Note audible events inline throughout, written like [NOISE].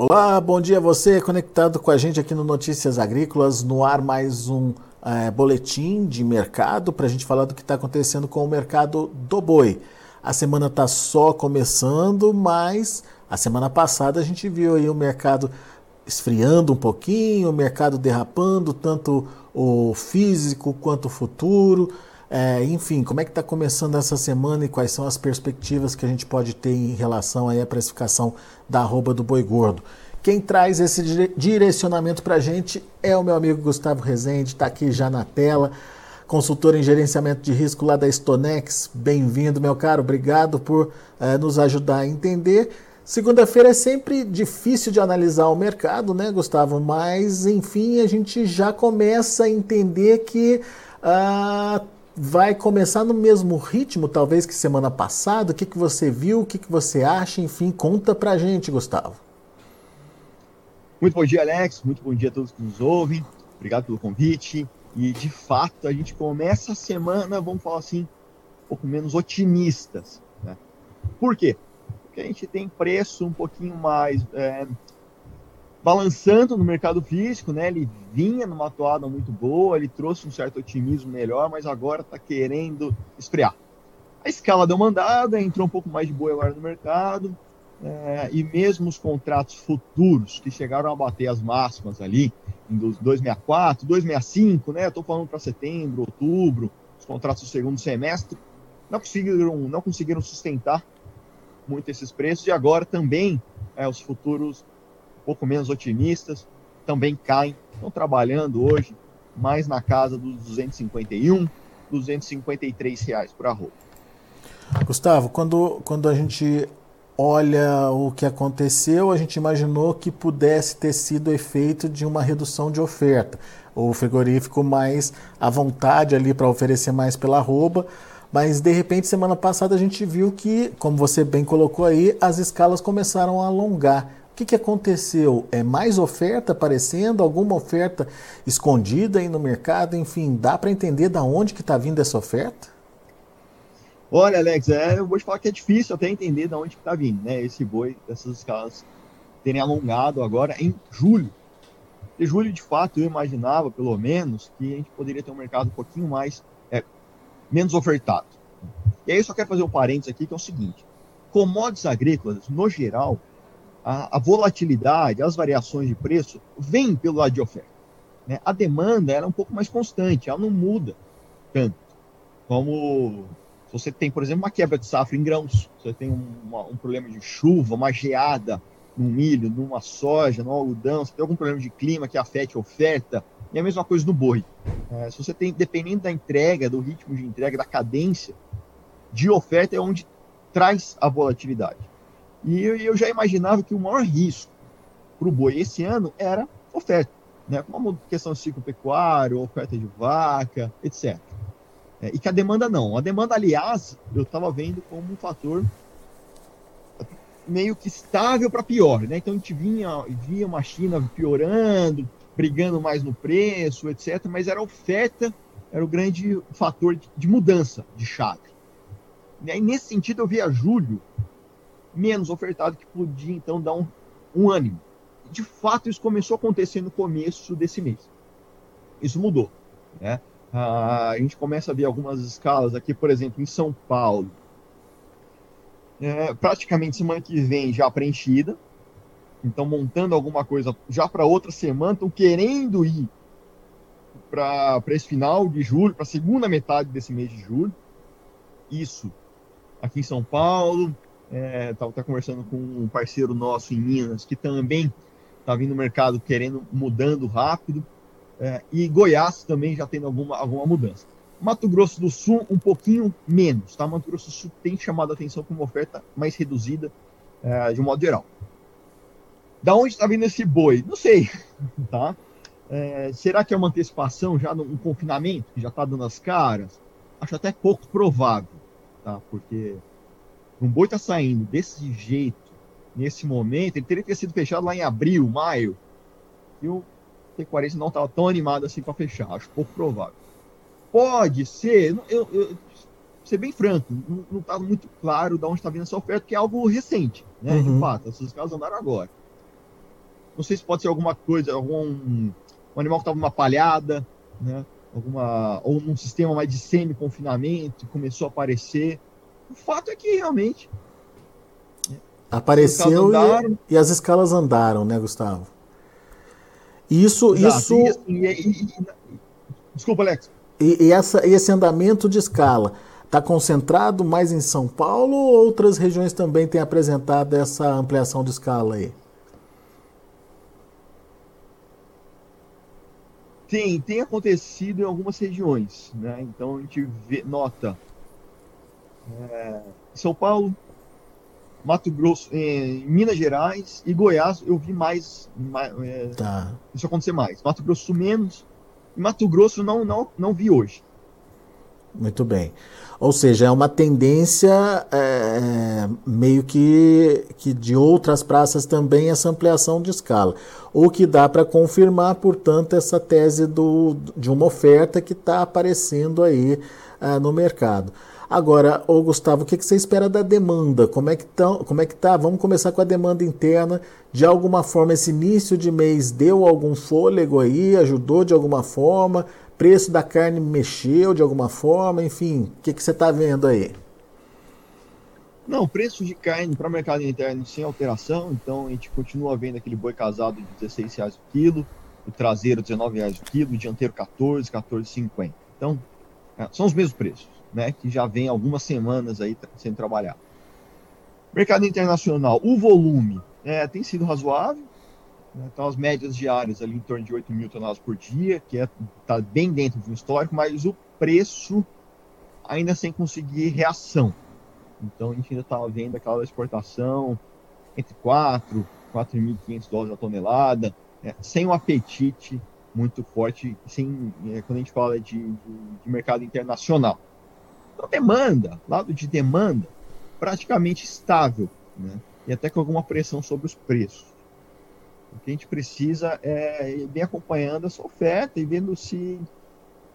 Olá, bom dia a você conectado com a gente aqui no Notícias Agrícolas, no ar mais um é, boletim de mercado para a gente falar do que está acontecendo com o mercado do boi. A semana está só começando, mas a semana passada a gente viu aí o mercado esfriando um pouquinho, o mercado derrapando, tanto o físico quanto o futuro. É, enfim, como é que está começando essa semana e quais são as perspectivas que a gente pode ter em relação aí à precificação da arroba do boi gordo? Quem traz esse direcionamento para a gente é o meu amigo Gustavo Rezende, está aqui já na tela, consultor em gerenciamento de risco lá da Stonex. Bem-vindo, meu caro, obrigado por é, nos ajudar a entender. Segunda-feira é sempre difícil de analisar o mercado, né, Gustavo? Mas, enfim, a gente já começa a entender que. Uh, vai começar no mesmo ritmo, talvez, que semana passada? O que, que você viu? O que, que você acha? Enfim, conta pra gente, Gustavo. Muito bom dia, Alex. Muito bom dia a todos que nos ouvem. Obrigado pelo convite. E, de fato, a gente começa a semana, vamos falar assim, um pouco menos otimistas. Né? Por quê? Porque a gente tem preço um pouquinho mais é, balançando no mercado físico, né? Ele vinha numa toada muito boa, ele trouxe um certo otimismo melhor, mas agora está querendo esfriar. A escala deu mandada, entrou um pouco mais de boa agora no mercado, é, e mesmo os contratos futuros que chegaram a bater as máximas ali, em 264, 265, né? Estou falando para setembro, outubro, os contratos do segundo semestre, não conseguiram, não conseguiram sustentar muito esses preços, e agora também é, os futuros pouco menos otimistas, também caem, estão trabalhando hoje mais na casa dos 251, 253 reais por arroba. Gustavo, quando, quando a gente olha o que aconteceu, a gente imaginou que pudesse ter sido efeito de uma redução de oferta. O frigorífico mais à vontade ali para oferecer mais pela arroba, mas de repente semana passada a gente viu que, como você bem colocou aí, as escalas começaram a alongar que, que aconteceu? É mais oferta aparecendo, alguma oferta escondida aí no mercado? Enfim, dá para entender da onde que está vindo essa oferta? Olha, Alex, é, eu vou te falar que é difícil até entender de onde está vindo, né? Esse boi, essas escalas terem alongado agora em julho. Em julho, de fato, eu imaginava, pelo menos, que a gente poderia ter um mercado um pouquinho mais, é, menos ofertado. E aí eu só quero fazer um parênteses aqui, que é o seguinte. Commodities agrícolas, no geral, a, a, volatilidade, as variações de preço, vêm pelo lado de oferta. Né? A demanda era é um pouco mais constante, ela não muda tanto. Como se você tem, por exemplo, uma quebra de safra em grãos, você tem um, uma, um problema de chuva, uma geada no milho, numa soja, no algodão, você tem algum problema de clima que afete a oferta, e a mesma coisa no boi. É, se você tem, dependendo da entrega, do ritmo de entrega, da cadência de oferta, é onde traz a volatilidade. E eu já imaginava que o maior risco para o boi esse ano era oferta, né? como questão de ciclo pecuário, oferta de vaca, etc. É, e que a demanda não. A demanda, aliás, eu estava vendo como um fator meio que estável para pior. Né? Então a gente vinha, via uma China piorando, brigando mais no preço, etc. Mas era a oferta, era o grande fator de, de mudança de chave. E aí, nesse sentido, eu via julho menos ofertado, que podia então dar um, um ânimo. De fato, isso começou a acontecer no começo desse mês. Isso mudou. Né? Ah, a gente começa a ver algumas escalas aqui, por exemplo, em São Paulo. É, praticamente semana que vem já preenchida. Então, montando alguma coisa já para outra semana, estão querendo ir para esse final de julho, para a segunda metade desse mês de julho. Isso aqui em São Paulo, é, conversando com um parceiro nosso em Minas que também está vindo no mercado querendo mudando rápido. É, e Goiás também já tendo alguma, alguma mudança. Mato Grosso do Sul, um pouquinho menos, tá? Mato Grosso do Sul tem chamado a atenção com uma oferta mais reduzida, é, de um modo geral. Da onde está vindo esse boi? Não sei, [LAUGHS] tá? É, será que é uma antecipação já no confinamento, que já está dando as caras? Acho até pouco provável, tá? Porque um boi está saindo desse jeito, nesse momento, ele teria que ter sido fechado lá em abril, maio. E o T40 não estava tão animado assim para fechar, acho pouco provável. Pode ser, eu, eu ser bem franco, não está muito claro de onde está vindo essa oferta, que é algo recente, né? Uhum. De fato, essas casas andaram agora. Não sei se pode ser alguma coisa, algum um animal que estava numa palhada, né? Alguma, ou num sistema mais de semi-confinamento, começou a aparecer. O fato é que realmente. Apareceu e, e, as escalas andaram, né, Gustavo? Isso. Exato. isso... E, assim, e, Desculpa, Alex. E, e essa, esse andamento de escala está concentrado mais em São Paulo ou outras regiões também têm apresentado essa ampliação de escala aí? Tem, tem acontecido em algumas regiões, né? Então a gente vê, nota é, São Paulo, Mato Grosso, em Minas Gerais e Goiás eu vi mais, mais é, tá. isso acontecer mais. Mato Grosso menos, Mato Grosso não, não, não vi hoje. Muito bem. Ou seja, é uma tendência é, meio que, que de outras praças também essa ampliação de escala. O que dá para confirmar, portanto, essa tese do, de uma oferta que está aparecendo aí é, no mercado. Agora, ô Gustavo, o que, que você espera da demanda? Como é que tá, como é que tá? Vamos começar com a demanda interna. De alguma forma, esse início de mês deu algum fôlego aí? Ajudou de alguma forma? Preço da carne mexeu de alguma forma? Enfim, o que, que você está vendo aí? Não, preço de carne para o mercado interno sem alteração, então a gente continua vendo aquele boi casado de 16 reais o quilo, o traseiro 19 reais o quilo, o dianteiro 14, 14,50. Então, é, são os mesmos preços né, que já vem algumas semanas aí sendo trabalhado. Mercado internacional, o volume é, tem sido razoável, né, então as médias diárias ali em torno de 8 mil toneladas por dia, que está é, tá bem dentro de um histórico, mas o preço ainda sem conseguir reação. Então a gente ainda está vendo aquela exportação entre 4 4.500 dólares a tonelada, é, sem um apetite muito forte, sem, é, quando a gente fala de, de, de mercado internacional. Então, demanda, lado de demanda, praticamente estável, né? e até com alguma pressão sobre os preços. O que a gente precisa é ir acompanhando essa oferta e vendo se,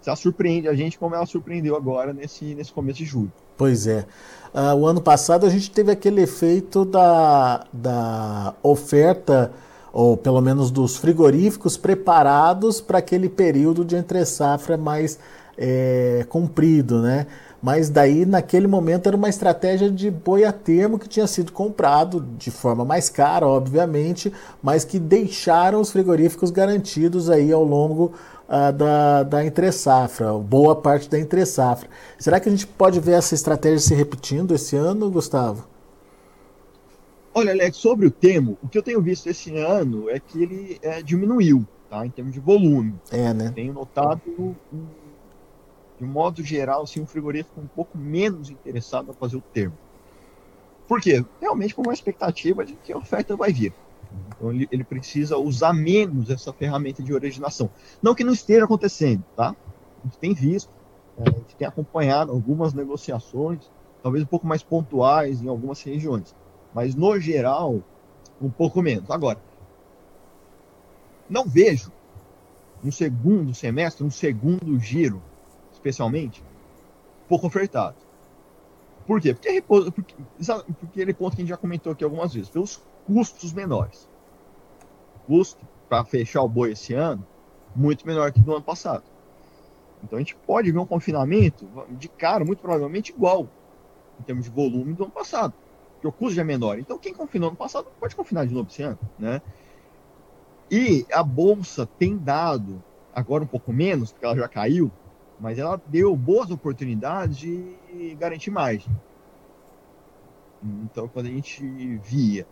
se ela surpreende a gente como ela surpreendeu agora nesse, nesse começo de julho. Pois é. Uh, o ano passado a gente teve aquele efeito da, da oferta, ou pelo menos dos frigoríficos preparados para aquele período de entre-safra mais é, comprido, né? mas daí naquele momento era uma estratégia de boi a termo que tinha sido comprado de forma mais cara, obviamente, mas que deixaram os frigoríficos garantidos aí ao longo uh, da, da entre-safra, boa parte da entre-safra. Será que a gente pode ver essa estratégia se repetindo esse ano, Gustavo? Olha, Alex, sobre o termo, o que eu tenho visto esse ano é que ele é, diminuiu, tá? Em termos de volume. É, né? Tenho notado um de modo geral, assim, um frigorífico um pouco menos interessado a fazer o termo. Por quê? Realmente com uma expectativa de que a oferta vai vir. Então ele, ele precisa usar menos essa ferramenta de originação. Não que não esteja acontecendo, tá? A gente tem visto, é, a gente tem acompanhado algumas negociações, talvez um pouco mais pontuais em algumas regiões, mas no geral, um pouco menos. Agora, não vejo um segundo semestre, um segundo giro especialmente, pouco ofertado. Por quê? Porque, porque, porque aquele ponto que a gente já comentou aqui algumas vezes, pelos custos menores. Custo para fechar o boi esse ano, muito menor que do ano passado. Então a gente pode ver um confinamento de cara, muito provavelmente igual, em termos de volume do ano passado. O custo já é menor. Então quem confinou no passado pode confinar de novo esse ano. Né? E a bolsa tem dado, agora um pouco menos, porque ela já caiu, mas ela deu boas oportunidades de garantir margem. Então, quando a gente via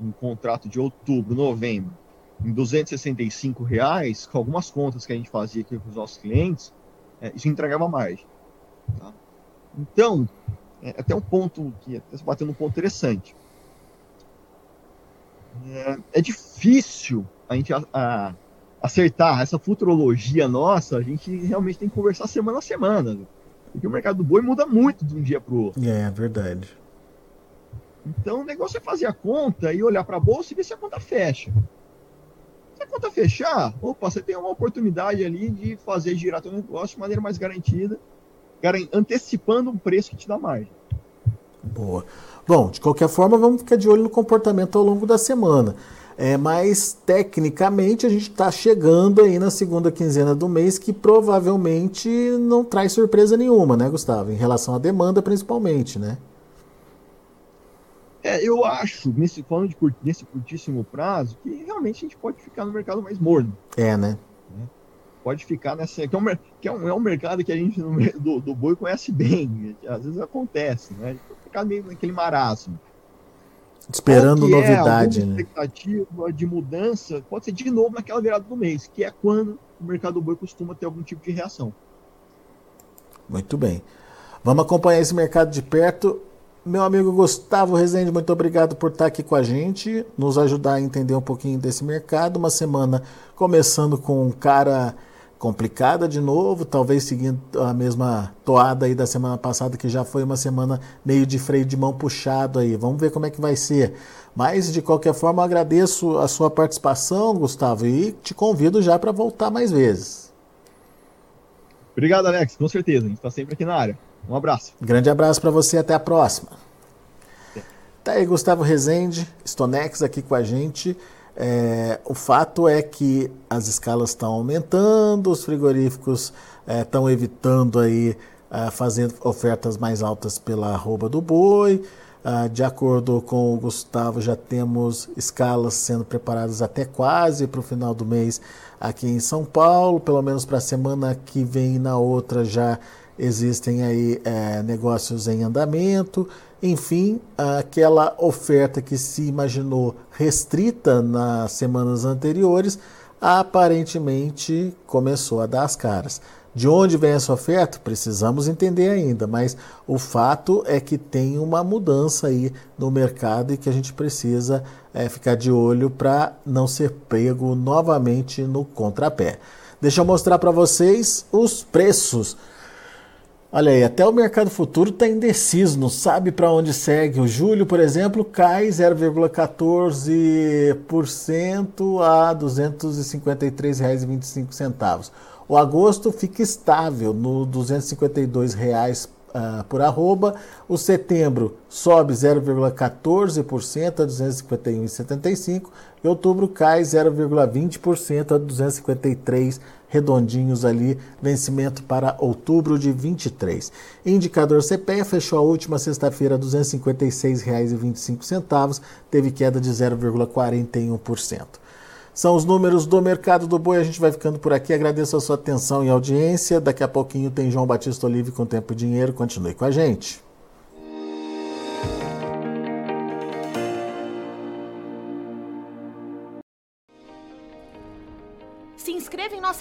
um contrato de outubro, novembro, em 265 reais, com algumas contas que a gente fazia aqui com os nossos clientes, é, isso entregava margem. Tá? Então, é até um ponto que até se bateu num ponto interessante. É, é difícil a gente a, a, acertar essa futurologia nossa, a gente realmente tem que conversar semana a semana. Porque o mercado do boi muda muito de um dia para o outro. É, verdade. Então o negócio é fazer a conta e olhar para a bolsa e ver se a conta fecha. Se a conta fechar, opa, você tem uma oportunidade ali de fazer girar seu negócio de maneira mais garantida, antecipando um preço que te dá margem. Boa. Bom, de qualquer forma, vamos ficar de olho no comportamento ao longo da semana. É, mas tecnicamente a gente está chegando aí na segunda quinzena do mês, que provavelmente não traz surpresa nenhuma, né, Gustavo? Em relação à demanda, principalmente, né? É, eu acho, nesse, falando de nesse curtíssimo prazo, que realmente a gente pode ficar no mercado mais morno. É, né? Pode ficar nessa. Que é um, que é um, é um mercado que a gente do, do boi conhece bem. Às vezes acontece, né? Ficar meio naquele marasmo. Esperando novidade, é né? expectativa de mudança pode ser de novo naquela virada do mês, que é quando o mercado do boi costuma ter algum tipo de reação. Muito bem. Vamos acompanhar esse mercado de perto. Meu amigo Gustavo Rezende, muito obrigado por estar aqui com a gente, nos ajudar a entender um pouquinho desse mercado. Uma semana começando com um cara complicada de novo, talvez seguindo a mesma toada aí da semana passada, que já foi uma semana meio de freio de mão puxado aí. Vamos ver como é que vai ser. Mas, de qualquer forma, agradeço a sua participação, Gustavo, e te convido já para voltar mais vezes. Obrigado, Alex, com certeza. A gente está sempre aqui na área. Um abraço. Grande abraço para você, até a próxima. Tá aí, Gustavo Rezende, Stonex aqui com a gente. É, o fato é que as escalas estão aumentando, os frigoríficos estão é, evitando aí é, fazendo ofertas mais altas pela arroba do boi. Ah, de acordo com o Gustavo, já temos escalas sendo preparadas até quase para o final do mês aqui em São Paulo, pelo menos para a semana que vem e na outra já existem aí é, negócios em andamento, enfim, aquela oferta que se imaginou restrita nas semanas anteriores, aparentemente começou a dar as caras. De onde vem essa oferta? Precisamos entender ainda, mas o fato é que tem uma mudança aí no mercado e que a gente precisa é, ficar de olho para não ser pego novamente no contrapé. Deixa eu mostrar para vocês os preços Olha aí, até o mercado futuro está indeciso, não sabe para onde segue. O julho, por exemplo, cai 0,14% a R$ 253,25. O agosto fica estável no R$ 252,00 uh, por arroba. O setembro sobe 0,14% a 251,75 e outubro cai 0,20% a 253 redondinhos ali, vencimento para outubro de 23. Indicador CPEA fechou a última sexta-feira a R$ 256,25, teve queda de 0,41%. São os números do mercado do boi. A gente vai ficando por aqui. Agradeço a sua atenção e audiência. Daqui a pouquinho tem João Batista Olive com Tempo e Dinheiro. Continue com a gente.